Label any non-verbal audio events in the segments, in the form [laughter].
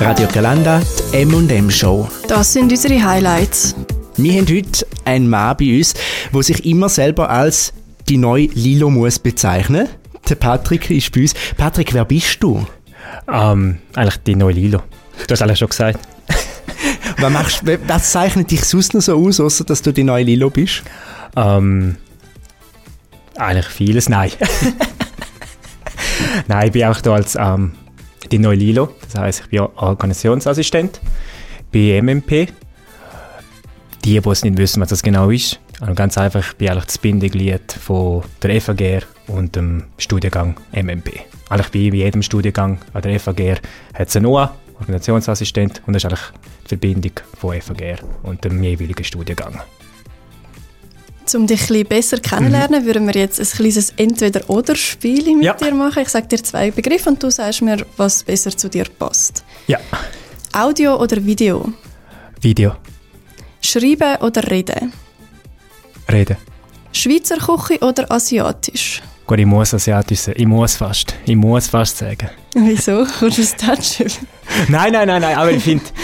Radio Galanda, die M&M Show. Das sind unsere Highlights. Wir haben heute einen Mann bei uns, der sich immer selber als die neue Lilo muss bezeichnen. Der Patrick ist bei uns. Patrick, wer bist du? Ähm, eigentlich die neue Lilo. Du hast alles schon gesagt. [laughs] was, machst, was zeichnet dich sonst noch so aus, außer dass du die neue Lilo bist? Ähm, eigentlich vieles, nein. [laughs] [laughs] nein, ich bin auch da als ähm, die neue Lilo. Das heißt, ich bin Organisationsassistent bei MMP. Die, die es nicht wissen, was das genau ist, also ganz einfach, ich bin eigentlich das Bindeglied von der FAGR und dem Studiengang MMP. Eigentlich wie bei jedem Studiengang an der FAGR hat es einen OA, Organisationsassistent, und das ist eigentlich die Verbindung von FAGR und dem jeweiligen Studiengang. Um dich ein besser kennenzulernen, mhm. würden wir jetzt ein kleines Entweder-Oder-Spiel mit ja. dir machen. Ich sage dir zwei Begriffe und du sagst mir, was besser zu dir passt. Ja. Audio oder Video? Video. Schreiben oder reden? Reden. Schweizer Küche oder asiatisch? Gut, ich muss asiatisch sagen. Ich muss fast. Ich muss fast sagen. Wieso? Kommst du aus [laughs] nein, nein, nein, nein. Aber ich finde... [laughs]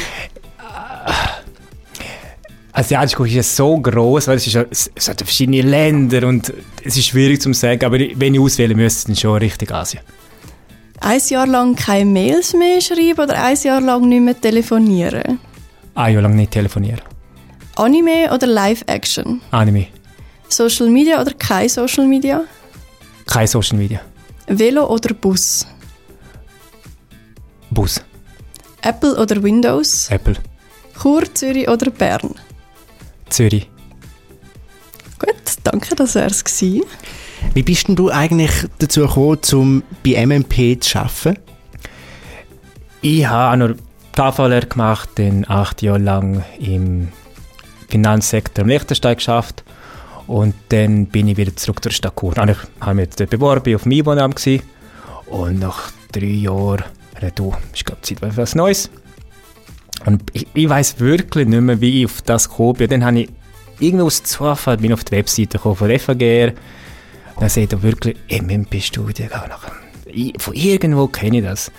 Asiatische Küche ist so groß, weil es, ist, es hat verschiedene Länder und es ist schwierig zu sagen, aber wenn ich auswählen müsste, dann schon richtig Asien. Ein Jahr lang keine Mails mehr schreiben oder ein Jahr lang nicht mehr telefonieren? Ein Jahr lang nicht telefonieren. Anime oder Live-Action? Anime. Social Media oder kein Social Media? Kein Social Media. Velo oder Bus? Bus. Apple oder Windows? Apple. Chur, Zürich oder Bern? Zürich. Gut, danke, das wäre es Wie bist denn du eigentlich dazu gekommen, um bei MMP zu arbeiten? Ich habe nur KVLR gemacht, dann acht Jahre lang im Finanzsektor im Liechtenstein geschafft und dann bin ich wieder zurück zur Stadt Chur. Ich habe mich beworben auf dem Einwohneramt und nach drei Jahren, du, ist glaube Zeit für etwas Neues. Und ich, ich weiß wirklich nicht mehr, wie ich auf das gekommen bin. Dann habe ich irgendwo aus Zufall bin auf die Webseite gekommen von FAGR. Dann sehe ich wirklich MMP-Studiengang. Von irgendwo kenne ich das.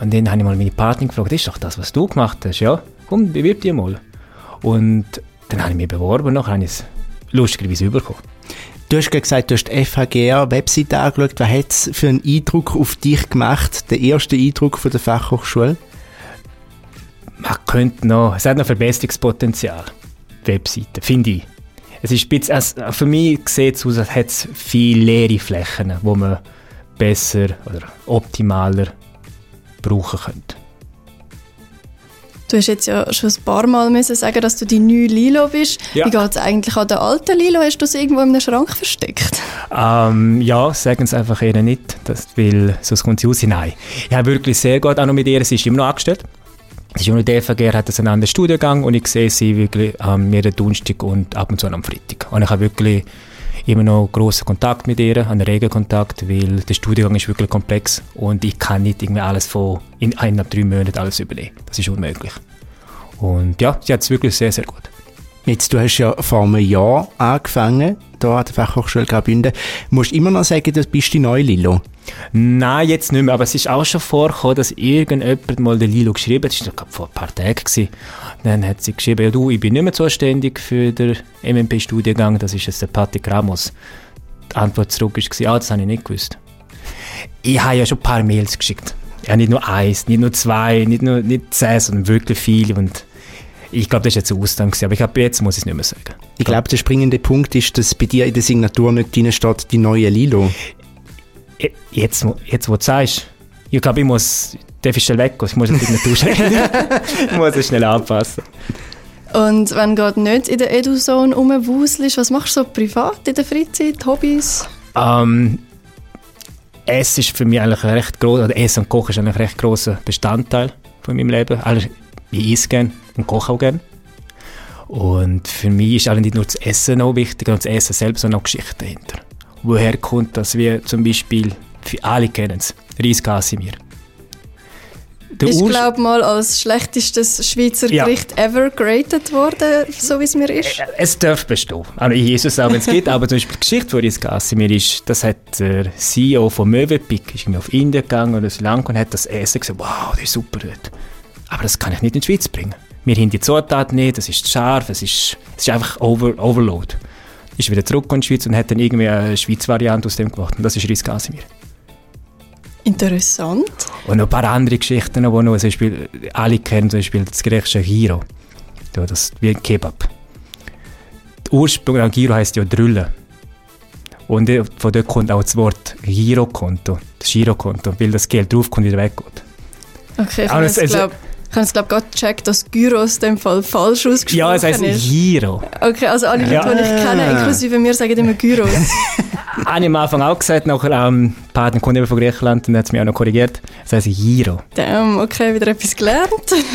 Und dann habe ich mal meine Partnerin gefragt, das ist doch das, was du gemacht hast, ja? Komm, bewirb dich mal. Und dann habe ich mich beworben und habe ich es lustigerweise bekommen. Du hast gesagt, du hast die FHGR-Webseite angeschaut. Was hat es für einen Eindruck auf dich gemacht, der erste Eindruck von der Fachhochschule? Man könnte noch, es hat noch Verbesserungspotenzial, Webseite, finde ich. Es ist bisschen, also für mich sieht es aus, als hätte es viele leere Flächen, wo man besser oder optimaler brauchen könnte. Du hast jetzt ja schon ein paar Mal müssen sagen, dass du die neue Lilo bist. Ja. Wie geht es eigentlich an der alten Lilo? Hast du sie irgendwo in einem Schrank versteckt? Ähm, ja, sagen es einfach eher nicht, das, weil sonst kommt sie raus. Nein, ich habe wirklich sehr gut auch noch mit ihr, sie ist immer noch angestellt. Sie ist DFG, hat einen anderen Studiengang und ich sehe sie wirklich ähm, jeden Donnerstag und ab und zu am Freitag. Und ich habe wirklich immer noch großen Kontakt mit ihr, einen regen Kontakt, weil der Studiengang ist wirklich komplex und ich kann nicht irgendwie alles von in eineinhalb, drei Monaten alles übernehmen. Das ist unmöglich. Und ja, sie hat es wirklich sehr, sehr gut. Jetzt, du hast ja vor einem Jahr angefangen, hier an der Fachhochschule Graubünden. Musst du immer noch sagen, du bist die neue Lilo? Nein, jetzt nicht mehr. Aber es ist auch schon vorgekommen, dass irgendjemand mal den Lilo geschrieben hat. Das war vor ein paar Tagen. Dann hat sie geschrieben, ja, du, ich bin nicht mehr zuständig für den MMP-Studiengang. Das ist jetzt der Patrick Ramos. Die Antwort zurück war, ah, das habe ich nicht gewusst. Ich habe ja schon ein paar Mails geschickt. Ja, nicht nur eins, nicht nur zwei, nicht nur nicht zehn, sondern wirklich viele. Und ich glaube, das war jetzt ein Ausgang, aber ich glaube, jetzt muss ich es nicht mehr sagen. Ich glaube, der springende Punkt ist, dass bei dir in der Signatur nicht drin steht, die neue Lilo. Jetzt, jetzt wo du sagst, ich glaube, ich muss, darf ich schnell weg, ich muss jetzt nicht duschen. ich muss es schnell anpassen. Und wenn du nicht in der Eduzone rumwuselst, was machst du so privat in der Freizeit, Hobbys? Ähm, Essen ist für mich eigentlich ein recht groß, oder Essen und Kochen ist eigentlich ein recht grosser Bestandteil von meinem Leben. Also, ich esse gerne und koche auch gerne. Und für mich ist nicht nur das Essen noch wichtig, sondern das Essen selbst, sondern auch Geschichte dahinter. Woher kommt das? Wir zum Beispiel, für alle kennen es, Reis Casimir. Der ist, glaube mal als schlechtestes Schweizer ja. Gericht ever geratet worden, so wie es mir ist. Es darf bestehen. Also ich Jesus auch, wenn es geht, aber zum Beispiel die Geschichte von Reis Casimir ist, das hat der CEO von Mövenpick, ist auf Indien gegangen oder Sri Lanka und hat das Essen gesagt, wow, das ist super dort. Aber das kann ich nicht in die Schweiz bringen. Wir haben die Zutaten nicht, es ist scharf, es ist, es ist einfach over, Overload. Ist wieder zurück in die Schweiz und hat dann irgendwie eine Schweizer Variante aus dem gemacht. Und das ist Riss Casimir. Interessant. Und noch ein paar andere Geschichten, die noch, zum Beispiel, alle kennen zum Beispiel das Gericht Giro. Ja, das wie ein Kebab. Der Ursprung an Giro heisst ja Drülle. Und von dort kommt auch das Wort Girokonto, das Girokonto, weil das Geld draufkommt und wieder weggeht. Okay, ich es, glaube ich habe es glaube gerade gecheckt, dass Gyros in dem Fall falsch ausgesprochen Ja, es heisst ist. Giro. Okay, also alle Leute, Ja. die ich kenne, inklusive mir, sagen immer Gyros. [laughs] Habe ich am Anfang auch gesagt, nachher ähm, Partner kommt eben von Griechenland und hat es mich auch noch korrigiert. Es heisst Giro. Damn, okay, wieder etwas gelernt.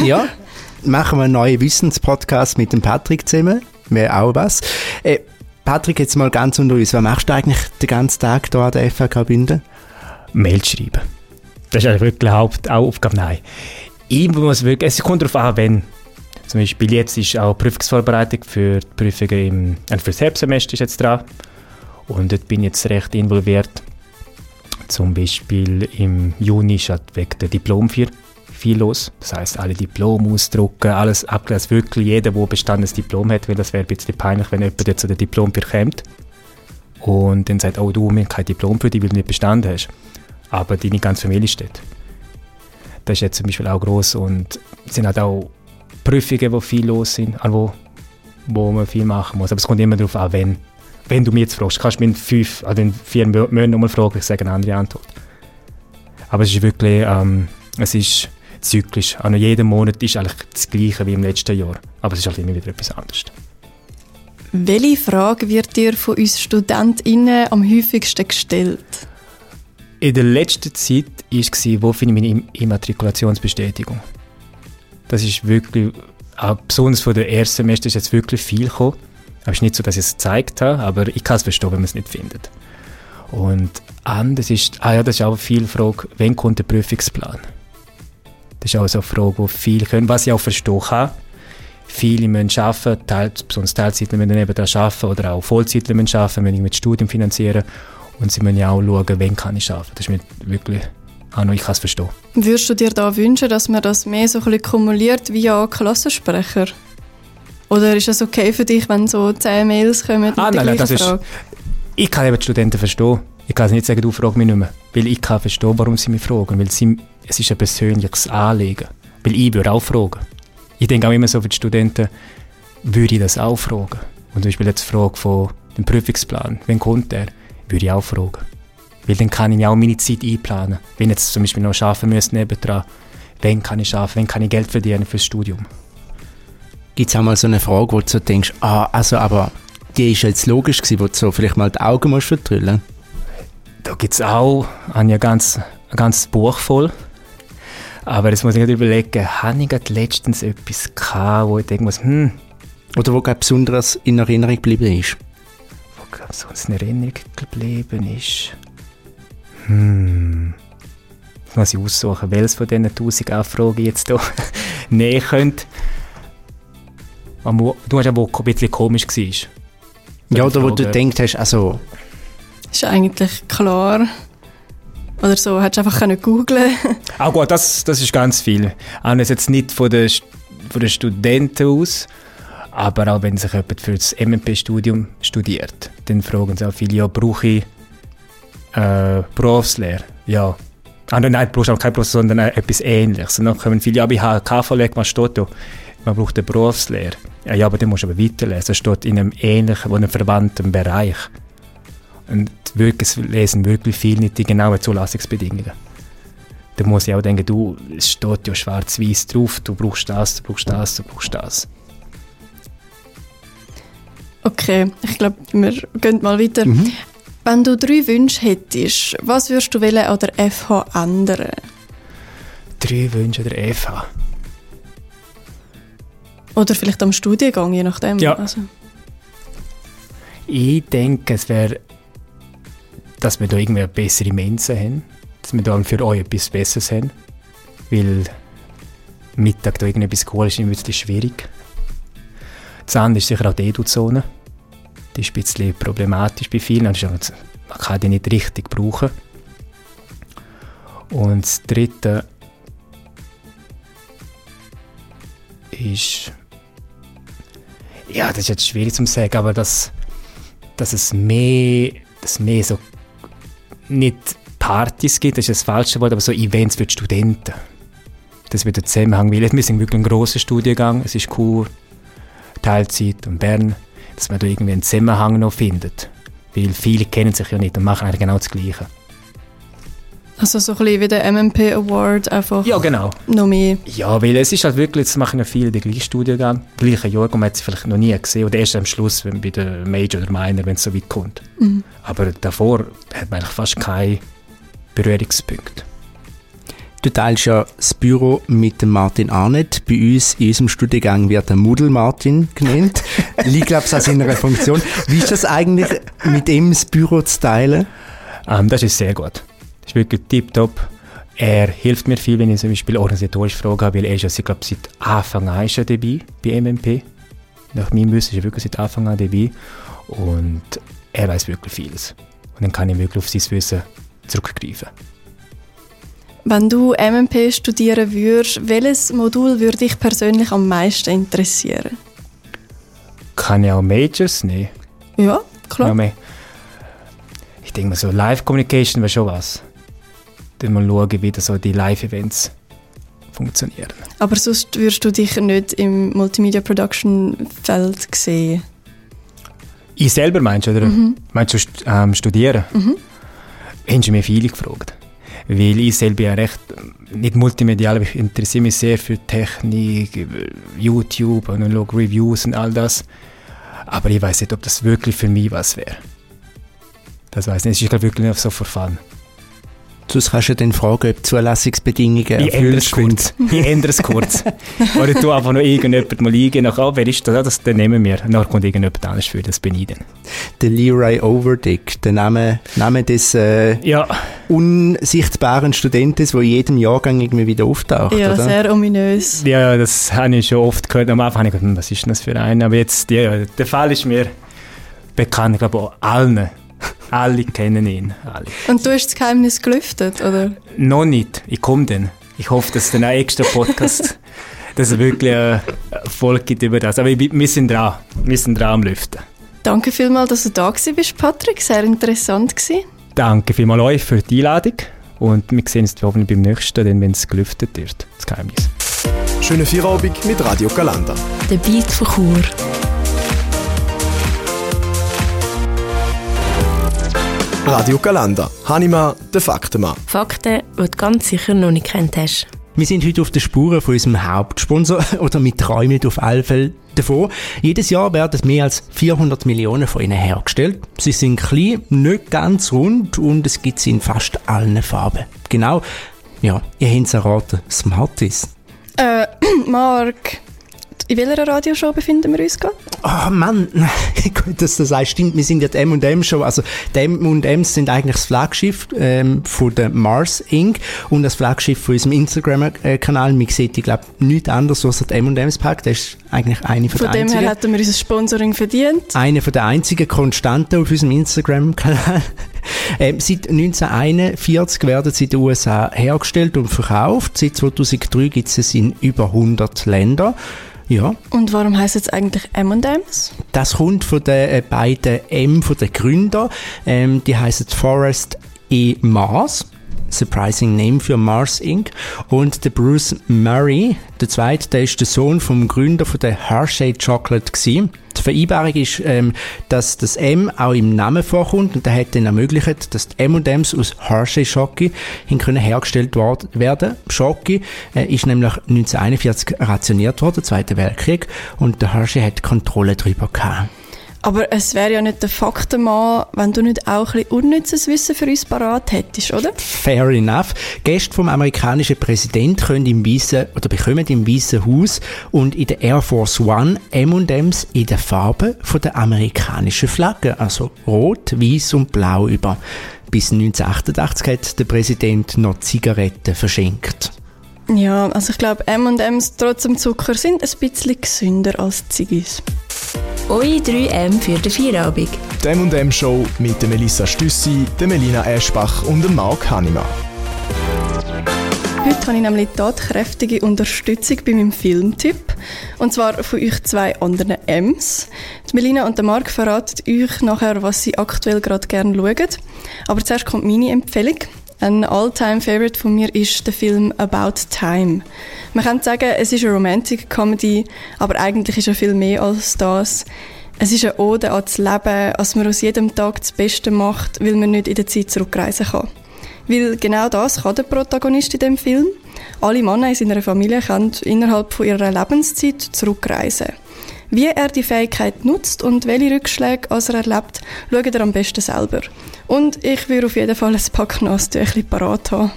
Ja, [laughs] machen wir einen neuen Wissenspodcast mit dem Patrick zusammen. Wäre auch was. Äh, Patrick, jetzt mal ganz unter uns. Was machst du eigentlich den ganzen Tag hier an der FH Bünden? Mail schreiben. Das ist eigentlich wirklich Hauptaufgabe. Nein. Ich muss wirklich, es kommt darauf an, wenn. Zum Beispiel jetzt ist auch Prüfungsvorbereitung für die Prüfungen im, äh, für das Herbstsemester ist jetzt dran. Und dort bin ich jetzt recht involviert. Zum Beispiel im Juni ist halt wegen der Diplom viel, viel los. Das heißt, alle Diplom ausdrucken, alles abgelesen. Wirklich jeder, der bestandenes Diplom hat, weil das wäre ein bisschen peinlich, wenn jemand jetzt zu der Diplom kommt und dann sagt, oh du, wir haben kein Diplom für dich, weil du nicht bestanden hast. Aber deine ganze Familie steht. Das ist jetzt zum Beispiel auch gross und es sind halt auch Prüfungen, die viel los sind, an wo, wo man viel machen muss. Aber es kommt immer darauf an, wenn. Wenn du mich jetzt fragst, kannst du mich in fünf, also in vier Mo- Monaten nochmal fragen, ich sage eine andere Antwort. Aber es ist wirklich, ähm, es ist zyklisch. Also jeden Monat ist eigentlich das Gleiche wie im letzten Jahr. Aber es ist halt immer wieder etwas anderes. Welche Frage wird dir von uns StudentInnen am häufigsten gestellt? In der letzten Zeit war, wo finde ich meine Im- Immatrikulationsbestätigung? Das ist wirklich, auch besonders von der ersten Semester ist jetzt wirklich viel gekommen. Es ist nicht so, dass ich es gezeigt habe, aber ich kann es verstehen, wenn man es nicht findet. Und anders ist, ah ja, das ist auch viel Frage, wann kommt der Prüfungsplan? Das ist auch so eine Frage, die viele können, was ich auch verstehen kann. Viele müssen arbeiten, teil, besonders Teilzeitler müssen nebenan arbeiten oder auch Vollzeitler müssen arbeiten, müssen mit Studium finanzieren. Und sie müssen ja auch schauen, wann kann ich arbeiten. Das ist mir wirklich, auch noch, ich kann es verstehen. Würdest du dir da wünschen, dass man das mehr so ein bisschen kumuliert via Klassensprecher? Oder ist es okay für dich, wenn so 10 Mails kommen Ah, nein, nein, das ist- Frage? Ich kann eben die Studenten verstehen. Ich kann nicht sagen, du frag mich nicht mehr. Weil ich kann verstehen, warum sie mich fragen. Weil sie, es ist ein persönliches Anliegen. Weil ich würde auch fragen. Ich denke auch immer so für die Studenten, würde ich das auch fragen. Und zum Beispiel jetzt die Frage von dem Prüfungsplan, wann kommt der, würde ich auch fragen. Weil dann kann ich mir auch meine Zeit einplanen. Wenn ich jetzt zum Beispiel noch arbeiten müsste nebendran, wann kann ich arbeiten, wann kann ich Geld verdienen fürs Studium. Gibt es auch mal so eine Frage, wo du so denkst, ah, also, aber die ist jetzt logisch gewesen, wo du so vielleicht mal die Augen musst verdrüllen. Da gibt es auch habe ganz, ein ganzes Buch voll. Aber jetzt muss ich gerade überlegen, habe ich gerade letztens etwas gehabt, wo ich denken muss, hm, Oder wo gerade besonders in Erinnerung geblieben ist. Wo gerade sonst in Erinnerung geblieben ist. Hm. Jetzt muss ich aussuchen, welches von diesen 1000 Anfragen jetzt hier [laughs] näher könnte. Am- Du hast ja, wo ein bisschen komisch war. Ja, oder wo du Frage. denkst, hast, also, Ist eigentlich klar. Oder so, hättest du einfach können googlen Ah gut, das, das ist ganz viel. Auch jetzt nicht von den, von den Studenten aus, aber auch wenn sich jemand für das MMP-Studium studiert, dann fragen sie auch viele, ja, brauche ich äh, Berufslehre? Ja. Ah, nein, nein, du auch kein Beruf, sondern äh, etwas Ähnliches. Und dann kommen viele, ja, aber ich habe KV-Lehre, da? Man braucht eine Berufslehre. Ja, ja, aber dann musst du aber weiterlesen. Das steht in einem ähnlichen, oder einem verwandten Bereich. Und wirklich, es lesen wirklich viele nicht die genauen Zulassungsbedingungen. Da muss ich auch denken, du, es steht ja schwarz-weiß drauf, du brauchst das, du brauchst das, du brauchst das. Okay, ich glaube, wir gehen mal weiter. Mhm. Wenn du drei Wünsche hättest, was würdest du wollen an der FH ändern? Drei Wünsche der FH. Oder vielleicht am Studiengang, je nachdem. Ja. Also, Ich denke, es wäre, dass wir da irgendwie eine bessere Mensen haben. Dass wir da für euch etwas Besseres haben. Weil Mittag da irgendetwas holen ist ein bisschen schwierig. Das andere ist sicher auch die Edu-Zone. Die ist ein bisschen problematisch bei vielen. Man kann die nicht richtig brauchen. Und das dritte, ist. Ja, das ist jetzt schwierig zu sagen, aber dass, dass es mehr, dass mehr so nicht Partys gibt, das ist das falsche Wort, aber so Events für die Studenten. Das wird der Zusammenhang, weil wir sind wirklich ein grosser Studiengang, es ist Kur, Teilzeit und Bern, dass man da irgendwie einen Zusammenhang noch findet. Weil viele kennen sich ja nicht und machen eigentlich genau das Gleiche. Also so ein bisschen wie der MMP Award einfach. Ja, genau. Noch mehr. Ja, weil es ist halt wirklich, jetzt machen ja viele den gleichen Studiengang, gleichen Jahr, und man hat sie vielleicht noch nie gesehen. Oder erst am Schluss, wenn bei der Major oder Minor, wenn es so weit kommt. Mhm. Aber davor hat man eigentlich fast keine Berührungspunkte. Du teilst ja das Büro mit dem Martin Arnett. Bei uns in unserem Studiengang wird der Mudel Martin genannt. [laughs] Liegt, glaube ich, an seiner Funktion. Wie ist das eigentlich, mit ihm das Büro zu teilen? Um, ähm, das ist sehr gut. Das ist wirklich tiptop. Er hilft mir viel, wenn ich zum Beispiel organisatorische Fragen habe, weil er ist ja, ich glaube, seit Anfang an ist er dabei bei MMP. Nach meinem Wissen ist er wirklich seit Anfang an dabei. Und er weiß wirklich vieles. Und dann kann ich wirklich auf sein Wissen zurückgreifen. Wenn du MMP studieren würdest, welches Modul würde dich persönlich am meisten interessieren? Kann ich auch Majors nehmen? Ja, klar. Ja, ich denke mal so, Live Communication wäre schon was. Dann mal schauen, wie so die Live-Events funktionieren. Aber sonst würdest du dich nicht im Multimedia Production Feld sehen? Ich selber meinst du, oder? Mhm. Meinst du ähm, studieren? Mhm. Haben sie mir viele gefragt. Weil ich selber ja recht, nicht multimedial, aber ich interessiere mich sehr für Technik, YouTube und schaue Reviews und all das. Aber ich weiß nicht, ob das wirklich für mich was wäre. Das weiß ich nicht. Es ist wirklich nur so fun. Sonst kannst du dann fragen, ob Zulassungsbedingungen ich erfüllt sind. Ich ändere es kurz. [laughs] Oder du einfach noch irgendjemand mal eingehen, nach, oh, wer ist das? das? Nehmen wir. Dann kommt irgendjemand anderes für, das bin ich dann. Der Leroy Overdick, der Name, Name des äh, ja. unsichtbaren Studenten, der in jedem Jahrgang irgendwie wieder auftaucht, Ja, oder? sehr ominös. Ja, das habe ich schon oft gehört. Am Anfang habe ich gedacht, hm, was ist denn das für ein? Aber jetzt, ja, der Fall ist mir bekannt, ich glaube auch allen alle kennen ihn. Alle. Und du hast das Geheimnis gelüftet, oder? Noch nicht. Ich komme dann. Ich hoffe, dass es dann ein extra Podcast, dass es wirklich eine Folge gibt über das. Aber wir sind dran. Wir sind dran am Lüften. Danke vielmals, dass du da bist, Patrick. Sehr interessant gewesen. Danke vielmals euch für die Einladung. Und wir sehen uns hoffentlich beim nächsten, wenn es gelüftet wird. Das Geheimnis. Schöne Feierabend mit Radio Galanda. Der Beat von Chur. Radio Galanda. Hanima, der Faktenmann. Fakten, die du ganz sicher noch nicht kennt hast. Wir sind heute auf der Spuren von unserem Hauptsponsor [laughs] oder mit träumen auf alle Fälle davon. Jedes Jahr werden mehr als 400 Millionen von ihnen hergestellt. Sie sind klein, nicht ganz rund und es gibt sie in fast allen Farben. Genau, ja, ihr habt es erraten, Smarties. Äh, [clears throat] Mark, in welcher Radioshow befinden wir uns gerade? Oh Mann, [laughs] gut, dass du das sagst. Stimmt, wir sind ja die M&M-Show. Also die M&M's sind eigentlich das Flaggschiff ähm, von der Mars Inc. und das Flaggschiff von unserem Instagram-Kanal. Man sieht, ich glaube, nichts anderes als der M&M's Pack. Das ist eigentlich eine von, von der einzigen. Von dem her hätten wir unser Sponsoring verdient. Eine von der einzigen Konstanten auf unserem Instagram-Kanal. [laughs] Ähm, seit 1941 werden sie in den USA hergestellt und verkauft. Seit 2003 gibt es es in über 100 Ländern. Ja. Und warum heißt es eigentlich M&M's? Das kommt von den äh, beiden M von den Gründern. Ähm, die heißen Forest E. Mars. Surprising Name für Mars Inc. Und der Bruce Murray, der zweite, der ist der Sohn vom Gründer von der Hershey Chocolate gewesen. Die Vereinbarung ist, ähm, dass das M auch im Namen vorkommt und der hat dann ermöglicht, dass die M&M's aus Hershey Schoki können hergestellt werden. Schoki äh, ist nämlich 1941 rationiert worden, Zweiter Weltkrieg, und der Hershey hat Kontrolle darüber gehabt. Aber es wäre ja nicht der Faktenmann, wenn du nicht auch ein bisschen unnützes Wissen für uns parat hättest, oder? Fair enough. Gäste vom amerikanischen Präsident können im Weißen oder bekommen im Weißen Haus und in der Air Force One M&M's in der Farbe von der amerikanischen Flagge, also rot, weiß und blau über. Bis 1988 hat der Präsident noch Zigaretten verschenkt. Ja, also ich glaube, M&M's trotz dem Zucker sind ein bisschen gesünder als Ziggis. Eure 3M für den Feierabend. Die M&M Show mit der Melissa Stüssi, der Melina Eschbach und dem Marc Hannemann. Heute habe ich nämlich tatkräftige Unterstützung bei meinem Filmtipp. Und zwar von euch zwei anderen M's. Die Melina und der Marc verraten euch nachher, was sie aktuell gerade gerne schauen. Aber zuerst kommt meine Empfehlung. Ein All-Time-Favorite von mir ist der Film About Time. Man kann sagen, es ist eine Romantic-Comedy, aber eigentlich ist er viel mehr als das. Es ist eine Ode an das Leben, als man aus jedem Tag das Beste macht, weil man nicht in der Zeit zurückreisen kann. Weil genau das kann der Protagonist in dem Film. Alle Männer in seiner Familie können innerhalb von ihrer Lebenszeit zurückreisen. Wie er die Fähigkeit nutzt und welche Rückschläge er erlebt, schaut er am besten selber. Und ich würde auf jeden Fall ein paar Nasstücher parat haben.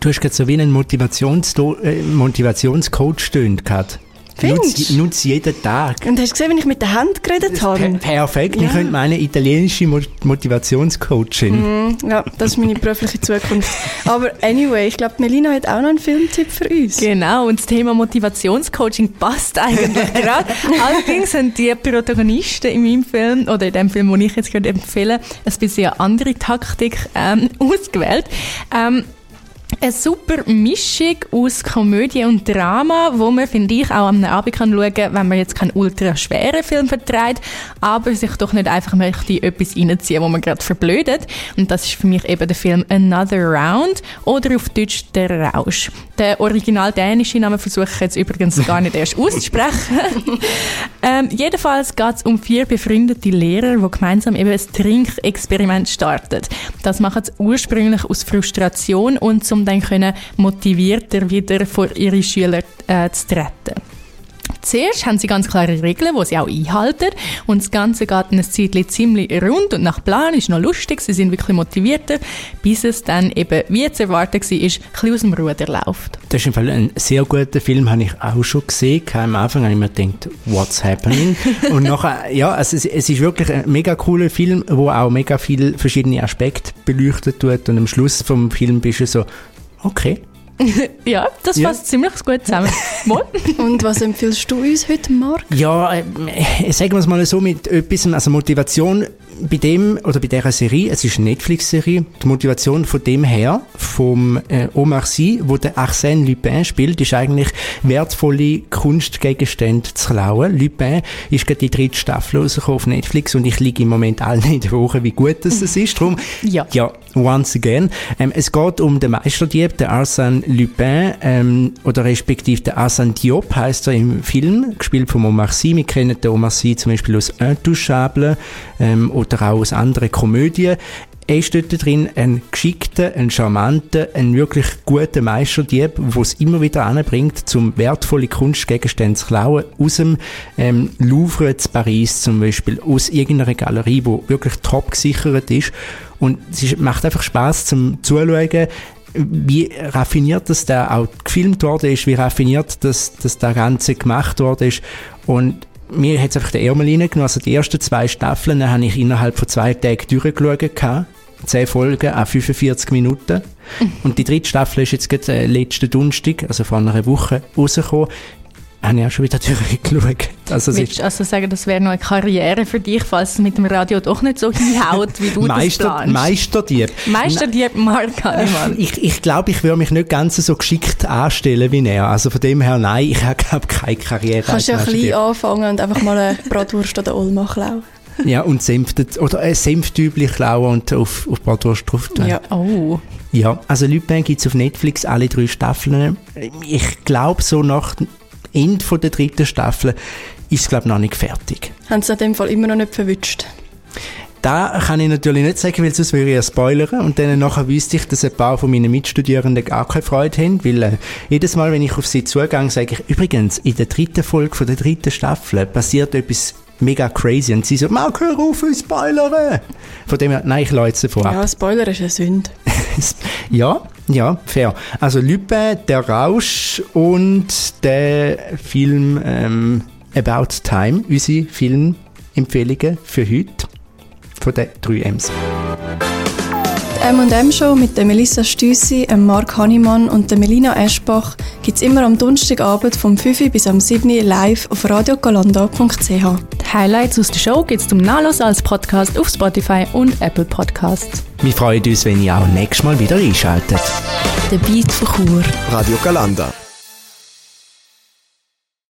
Du hast gerade so wie einen äh, Motivationscoach gehabt. Nutze, nutze jeden Tag. Und hast du gesehen, wenn ich mit der Hand geredet habe? Per perfekt. Ja. Ich könnte meine italienische Motivationscoachin. Mm, ja, das ist meine berufliche Zukunft. Aber anyway, ich glaube, Melina hat auch noch einen Filmtipp für uns. Genau, und das Thema Motivationscoaching passt eigentlich [laughs] gerade. Allerdings sind die Protagonisten in meinem Film, oder in dem Film, den ich jetzt gerade empfehle, ein bisschen eine andere Taktik ähm, [laughs] ausgewählt. Ähm, eine super Mischung aus Komödie und Drama, wo man, finde ich, auch am Abend kann schauen kann, wenn man jetzt keinen ultra schweren Film vertreibt, aber sich doch nicht einfach möchte etwas reinziehen, wo man gerade verblödet. Und das ist für mich eben der Film Another Round oder auf Deutsch Der Rausch. Der original dänische Name versuche ich jetzt übrigens gar nicht erst auszusprechen. [laughs] ähm, jedenfalls geht es um vier befreundete Lehrer, die gemeinsam eben ein Trinkexperiment starten. Das machen sie ursprünglich aus Frustration und zum dann können motivierter wieder vor ihre Schüler äh, zu treten. Zuerst haben sie ganz klare Regeln, die sie auch einhalten. Und das Ganze geht ein Zeitchen ziemlich rund und nach Plan ist noch lustig. Sie sind wirklich motivierter, bis es dann eben, wie zu erwarten war, ein bisschen aus dem Ruder läuft. Das ist im Fall ein sehr guter Film, habe ich auch schon gesehen. Am Anfang habe ich mir gedacht, what's happening? [laughs] und nachher, ja, also es, es, ist wirklich ein mega cooler Film, wo auch mega viele verschiedene Aspekte beleuchtet wird. Und am Schluss vom Film bist du so, Okay. [laughs] ja, das ja. fasst ziemlich gut zusammen. [laughs] Und was empfiehlst du uns heute, Marc? Ja, äh, sagen wir es mal so mit etwas, also Motivation bei dem oder bei dieser Serie, es ist eine Netflix-Serie, die Motivation von dem her, vom äh, Omar Sy, wo der Arsène Lupin spielt, ist eigentlich wertvolle Kunstgegenstände zu klauen. Lupin ist gerade die dritte Staffel rausgekommen auf Netflix und ich liege im Moment [laughs] allen in der Woche, wie gut das ist. Darum, ja. ja, once again. Ähm, es geht um den Meisterdieb, den Arsène Lupin, ähm, oder respektive der Arsène Diop heißt er im Film, gespielt von Omar Sy. Wir kennen den Omar Sy zum Beispiel aus Intouchable ähm, oder auch aus anderen Komödien. Er ist dort drin ein geschickter, ein charmanter, ein wirklich guter Meisterdieb, der es immer wieder anbringt, zum wertvolle Kunstgegenstände zu klauen, aus dem ähm, Louvre zu Paris zum Beispiel, aus irgendeiner Galerie, die wirklich top gesichert ist. Und es macht einfach Spaß zum Zuschauen, wie raffiniert das da auch gefilmt worden ist, wie raffiniert das, das da Ganze gemacht worden ist. Und mir hat es einfach den Ärmel reingenommen. Also die ersten zwei Staffeln habe ich innerhalb von zwei Tagen durchgeschaut. Zehn Folgen an 45 Minuten. Und die dritte Staffel ist jetzt gerade äh, letzten Donnerstag, also vor einer Woche, rausgekommen habe ich auch schon wieder [laughs] durchgeschaut. Also Willst du also sagen, das wäre noch eine Karriere für dich, falls es mit dem Radio doch nicht so [laughs] hinhaut, wie du Meister, das planst? Meisterdieb. Meisterdieb Mark Hannemann. Ich, ich glaube, ich würde mich nicht ganz so geschickt anstellen wie er. Also von dem her, nein, ich [laughs] habe keine Karriere. Du kannst ja klein anfangen und einfach mal eine Bratwurst oder Olma klauen. [laughs] ja, und Senf, oder ein Senftübli klauen und auf, auf Bratwurst drauf tun. Ja, oh. Ja, also Lupin gibt es auf Netflix alle drei Staffeln. Ich glaube, so nach Ende der dritten Staffel ist es, glaube noch nicht fertig. Haben sie in dem Fall immer noch nicht verwünscht? Da kann ich natürlich nicht sagen, weil sonst würde ich ja spoilern. Und dann nachher wüsste ich, dass ein paar von meinen Mitstudierenden gar keine Freude haben, weil äh, jedes Mal, wenn ich auf sie zugehe, sage ich, übrigens, in der dritten Folge von der dritten Staffel passiert etwas mega crazy. Und sie so, Mark, hör auf, ich spoilern! Von dem her, nein, ich lasse jetzt vorab. Ja, Spoiler ist eine Sünde. [laughs] ja, ja, fair. Also Lübbe, der Rausch und der Film ähm, About Time, unsere Filmempfehlungen für heute von den 3 Ms. M&M Show mit der Melissa Stüssi, dem Mark Hannemann und der Melina Eschbach gibt es immer am Donnerstagabend vom 5 bis am 7 live auf radiogalanda.ch. Die Highlights aus der Show gibt es zum Nachlesen als Podcast auf Spotify und Apple Podcasts. Wir freuen uns, wenn ihr auch nächstes Mal wieder einschaltet. Der Beat von Chur. Radio Galanda.